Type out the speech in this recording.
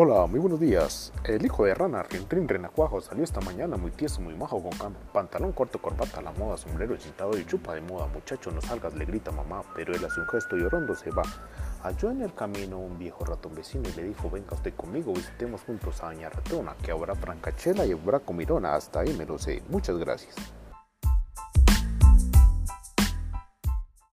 Hola, muy buenos días. El hijo de Rana, Rintrin Renacuajo, salió esta mañana muy tieso, muy majo, con pantalón corto, corbata la moda, sombrero chintado y chupa de moda. Muchacho, no salgas, le grita mamá, pero él hace un gesto llorando se va. Halló en el camino un viejo ratón vecino y le dijo, venga usted conmigo, visitemos juntos a Doña Ratona, que habrá francachela y habrá comirona, hasta ahí me lo sé. Muchas gracias.